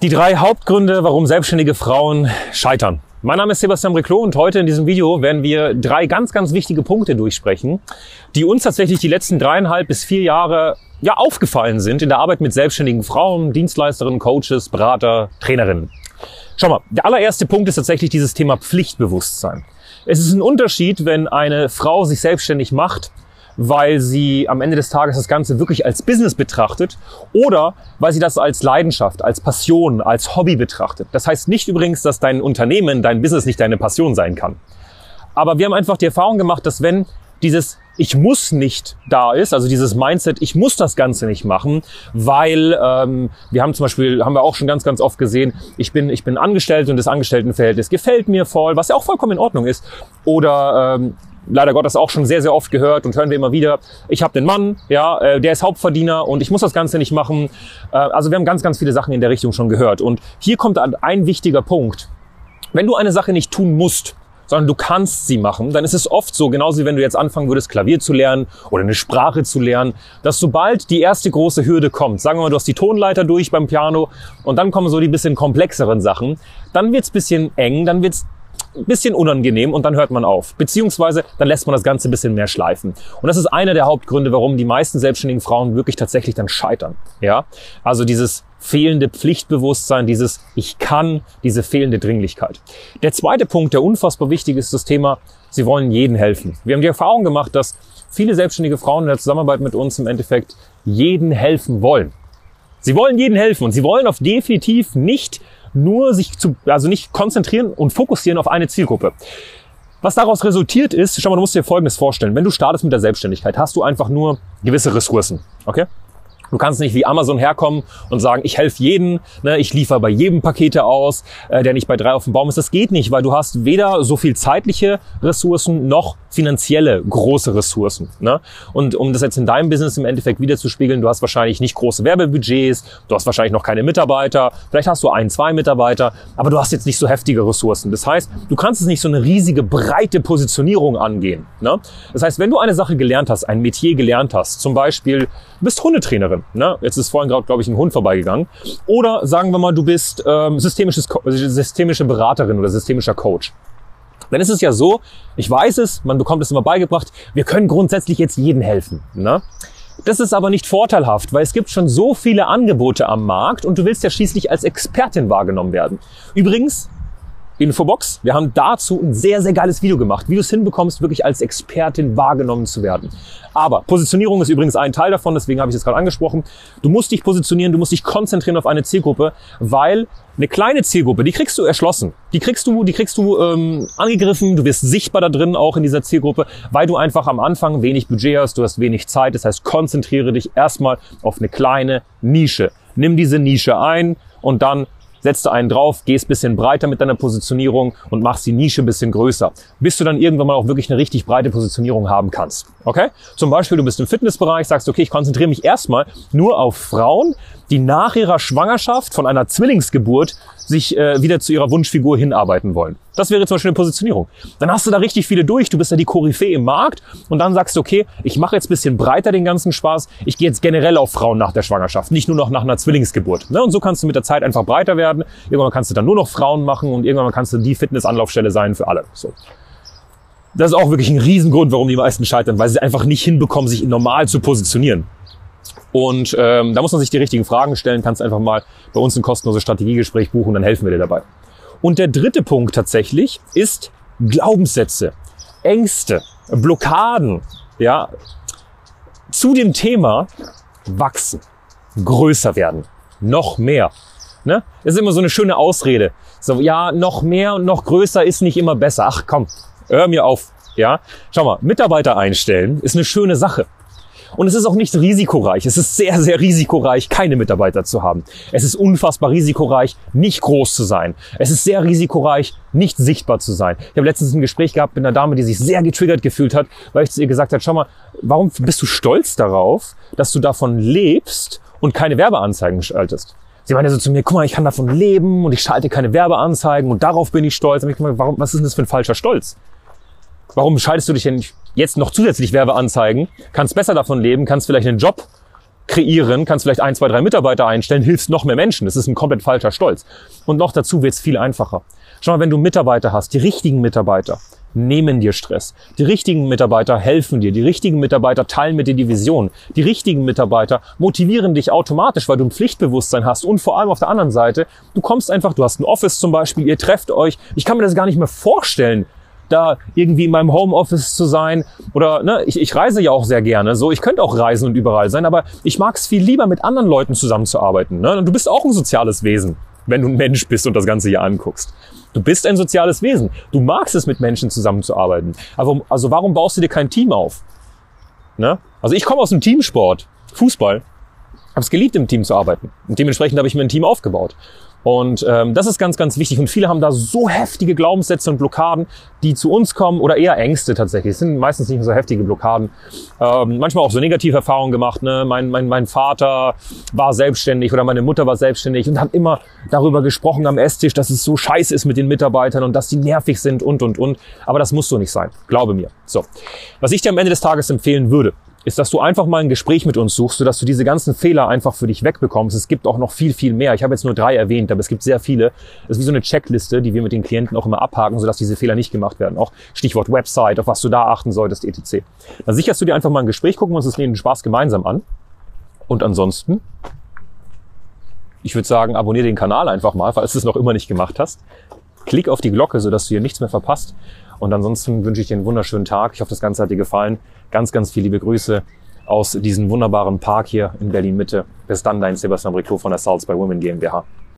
Die drei Hauptgründe, warum selbstständige Frauen scheitern. Mein Name ist Sebastian Breclot und heute in diesem Video werden wir drei ganz, ganz wichtige Punkte durchsprechen, die uns tatsächlich die letzten dreieinhalb bis vier Jahre ja aufgefallen sind in der Arbeit mit selbstständigen Frauen, Dienstleisterinnen, Coaches, Berater, Trainerinnen. Schau mal, der allererste Punkt ist tatsächlich dieses Thema Pflichtbewusstsein. Es ist ein Unterschied, wenn eine Frau sich selbstständig macht weil sie am Ende des Tages das Ganze wirklich als Business betrachtet oder weil sie das als Leidenschaft, als Passion, als Hobby betrachtet. Das heißt nicht übrigens, dass dein Unternehmen, dein Business nicht deine Passion sein kann. Aber wir haben einfach die Erfahrung gemacht, dass wenn dieses ich muss nicht da ist, also dieses Mindset, ich muss das Ganze nicht machen, weil ähm, wir haben zum Beispiel, haben wir auch schon ganz, ganz oft gesehen, ich bin, ich bin angestellt und das Angestelltenverhältnis gefällt mir voll, was ja auch vollkommen in Ordnung ist. Oder ähm, leider Gottes auch schon sehr, sehr oft gehört und hören wir immer wieder, ich habe den Mann, ja, äh, der ist Hauptverdiener und ich muss das Ganze nicht machen. Äh, also wir haben ganz, ganz viele Sachen in der Richtung schon gehört. Und hier kommt ein wichtiger Punkt. Wenn du eine Sache nicht tun musst, sondern du kannst sie machen, dann ist es oft so, genauso wie wenn du jetzt anfangen würdest, Klavier zu lernen oder eine Sprache zu lernen, dass sobald die erste große Hürde kommt, sagen wir mal, du hast die Tonleiter durch beim Piano und dann kommen so die bisschen komplexeren Sachen, dann wird's bisschen eng, dann wird's ein bisschen unangenehm und dann hört man auf. Beziehungsweise dann lässt man das Ganze ein bisschen mehr schleifen. Und das ist einer der Hauptgründe, warum die meisten selbstständigen Frauen wirklich tatsächlich dann scheitern. Ja, also dieses fehlende Pflichtbewusstsein, dieses Ich kann, diese fehlende Dringlichkeit. Der zweite Punkt, der unfassbar wichtig ist, das Thema, sie wollen jedem helfen. Wir haben die Erfahrung gemacht, dass viele selbstständige Frauen in der Zusammenarbeit mit uns im Endeffekt jeden helfen wollen. Sie wollen jeden helfen und sie wollen auf definitiv nicht nur sich zu, also nicht konzentrieren und fokussieren auf eine Zielgruppe. Was daraus resultiert ist, schau mal, du musst dir Folgendes vorstellen. Wenn du startest mit der Selbstständigkeit, hast du einfach nur gewisse Ressourcen. Okay? Du kannst nicht wie Amazon herkommen und sagen, ich helfe jeden, ne, ich liefere bei jedem Pakete aus, äh, der nicht bei drei auf dem Baum ist. Das geht nicht, weil du hast weder so viel zeitliche Ressourcen noch finanzielle große Ressourcen. Ne? Und um das jetzt in deinem Business im Endeffekt wiederzuspiegeln, du hast wahrscheinlich nicht große Werbebudgets, du hast wahrscheinlich noch keine Mitarbeiter, vielleicht hast du ein, zwei Mitarbeiter, aber du hast jetzt nicht so heftige Ressourcen. Das heißt, du kannst es nicht so eine riesige, breite Positionierung angehen. Ne? Das heißt, wenn du eine Sache gelernt hast, ein Metier gelernt hast, zum Beispiel, bist Hundetrainerin, ne? jetzt ist vorhin gerade, glaube ich, ein Hund vorbeigegangen, oder sagen wir mal, du bist ähm, systemisches, systemische Beraterin oder systemischer Coach. Dann ist es ja so, ich weiß es, man bekommt es immer beigebracht, wir können grundsätzlich jetzt jedem helfen. Ne? Das ist aber nicht vorteilhaft, weil es gibt schon so viele Angebote am Markt und du willst ja schließlich als Expertin wahrgenommen werden. Übrigens, Infobox. Wir haben dazu ein sehr, sehr geiles Video gemacht, wie du es hinbekommst, wirklich als Expertin wahrgenommen zu werden. Aber Positionierung ist übrigens ein Teil davon, deswegen habe ich es gerade angesprochen. Du musst dich positionieren, du musst dich konzentrieren auf eine Zielgruppe, weil eine kleine Zielgruppe, die kriegst du erschlossen. Die kriegst du, die kriegst du ähm, angegriffen, du wirst sichtbar da drin auch in dieser Zielgruppe, weil du einfach am Anfang wenig Budget hast, du hast wenig Zeit. Das heißt, konzentriere dich erstmal auf eine kleine Nische. Nimm diese Nische ein und dann setzt du einen drauf, gehst bisschen breiter mit deiner Positionierung und machst die Nische bisschen größer, bis du dann irgendwann mal auch wirklich eine richtig breite Positionierung haben kannst. Okay? Zum Beispiel, du bist im Fitnessbereich, sagst, okay, ich konzentriere mich erstmal nur auf Frauen, die nach ihrer Schwangerschaft von einer Zwillingsgeburt sich äh, wieder zu ihrer Wunschfigur hinarbeiten wollen. Das wäre zum Beispiel eine Positionierung. Dann hast du da richtig viele durch, du bist ja die Koryphäe im Markt und dann sagst du, okay, ich mache jetzt bisschen breiter den ganzen Spaß, ich gehe jetzt generell auf Frauen nach der Schwangerschaft, nicht nur noch nach einer Zwillingsgeburt. Ne? Und so kannst du mit der Zeit einfach breiter werden, irgendwann kannst du dann nur noch Frauen machen und irgendwann kannst du die Fitnessanlaufstelle sein für alle. So. Das ist auch wirklich ein Riesengrund, warum die meisten scheitern, weil sie einfach nicht hinbekommen, sich normal zu positionieren. Und ähm, da muss man sich die richtigen Fragen stellen, kannst einfach mal bei uns ein kostenloses Strategiegespräch buchen, dann helfen wir dir dabei. Und der dritte Punkt tatsächlich ist Glaubenssätze, Ängste, Blockaden, ja, zu dem Thema wachsen, größer werden, noch mehr. Ne? Das ist immer so eine schöne Ausrede. So, ja, noch mehr und noch größer ist nicht immer besser. Ach komm, hör mir auf. Ja, schau mal, Mitarbeiter einstellen ist eine schöne Sache. Und es ist auch nicht risikoreich. Es ist sehr, sehr risikoreich, keine Mitarbeiter zu haben. Es ist unfassbar risikoreich, nicht groß zu sein. Es ist sehr risikoreich, nicht sichtbar zu sein. Ich habe letztens ein Gespräch gehabt mit einer Dame, die sich sehr getriggert gefühlt hat, weil ich zu ihr gesagt habe, schau mal, warum bist du stolz darauf, dass du davon lebst und keine Werbeanzeigen schaltest? Sie meinte so zu mir, guck mal, ich kann davon leben und ich schalte keine Werbeanzeigen und darauf bin ich stolz. Und ich meine, warum, was ist denn das für ein falscher Stolz? Warum schaltest du dich denn jetzt noch zusätzlich Werbeanzeigen? Kannst besser davon leben, kannst vielleicht einen Job kreieren, kannst vielleicht ein, zwei, drei Mitarbeiter einstellen, hilfst noch mehr Menschen. Das ist ein komplett falscher Stolz. Und noch dazu wird es viel einfacher. Schau mal, wenn du Mitarbeiter hast, die richtigen Mitarbeiter, nehmen dir Stress. Die richtigen Mitarbeiter helfen dir. Die richtigen Mitarbeiter teilen mit dir die Vision. Die richtigen Mitarbeiter motivieren dich automatisch, weil du ein Pflichtbewusstsein hast. Und vor allem auf der anderen Seite, du kommst einfach, du hast ein Office zum Beispiel, ihr trefft euch. Ich kann mir das gar nicht mehr vorstellen, da irgendwie in meinem Homeoffice zu sein. Oder ne, ich, ich reise ja auch sehr gerne. So, ich könnte auch reisen und überall sein, aber ich mag es viel lieber, mit anderen Leuten zusammenzuarbeiten. Ne? Und du bist auch ein soziales Wesen, wenn du ein Mensch bist und das Ganze hier anguckst. Du bist ein soziales Wesen. Du magst es, mit Menschen zusammenzuarbeiten. Aber, also warum baust du dir kein Team auf? Ne? Also ich komme aus dem Teamsport, Fußball, habe es geliebt, im Team zu arbeiten. Und dementsprechend habe ich mir ein Team aufgebaut. Und ähm, das ist ganz, ganz wichtig. Und viele haben da so heftige Glaubenssätze und Blockaden, die zu uns kommen oder eher Ängste tatsächlich. Es sind meistens nicht so heftige Blockaden. Ähm, manchmal auch so negative Erfahrungen gemacht. Ne? Mein, mein, mein Vater war selbstständig oder meine Mutter war selbstständig und haben immer darüber gesprochen am Esstisch, dass es so scheiße ist mit den Mitarbeitern und dass die nervig sind und, und, und. Aber das muss so nicht sein. Glaube mir. So. Was ich dir am Ende des Tages empfehlen würde, ist, dass du einfach mal ein Gespräch mit uns suchst, sodass du diese ganzen Fehler einfach für dich wegbekommst. Es gibt auch noch viel, viel mehr. Ich habe jetzt nur drei erwähnt, aber es gibt sehr viele. Es ist wie so eine Checkliste, die wir mit den Klienten auch immer abhaken, sodass diese Fehler nicht gemacht werden. Auch Stichwort Website, auf was du da achten solltest, etc. Dann sicherst du dir einfach mal ein Gespräch, gucken wir uns das den Spaß gemeinsam an. Und ansonsten, ich würde sagen, abonniere den Kanal einfach mal, falls du es noch immer nicht gemacht hast. Klick auf die Glocke, sodass du hier nichts mehr verpasst. Und ansonsten wünsche ich dir einen wunderschönen Tag. Ich hoffe, das Ganze hat dir gefallen. Ganz, ganz viele liebe Grüße aus diesem wunderbaren Park hier in Berlin Mitte. Bis dann, dein Sebastian Briclot von der Salz bei Women GmbH.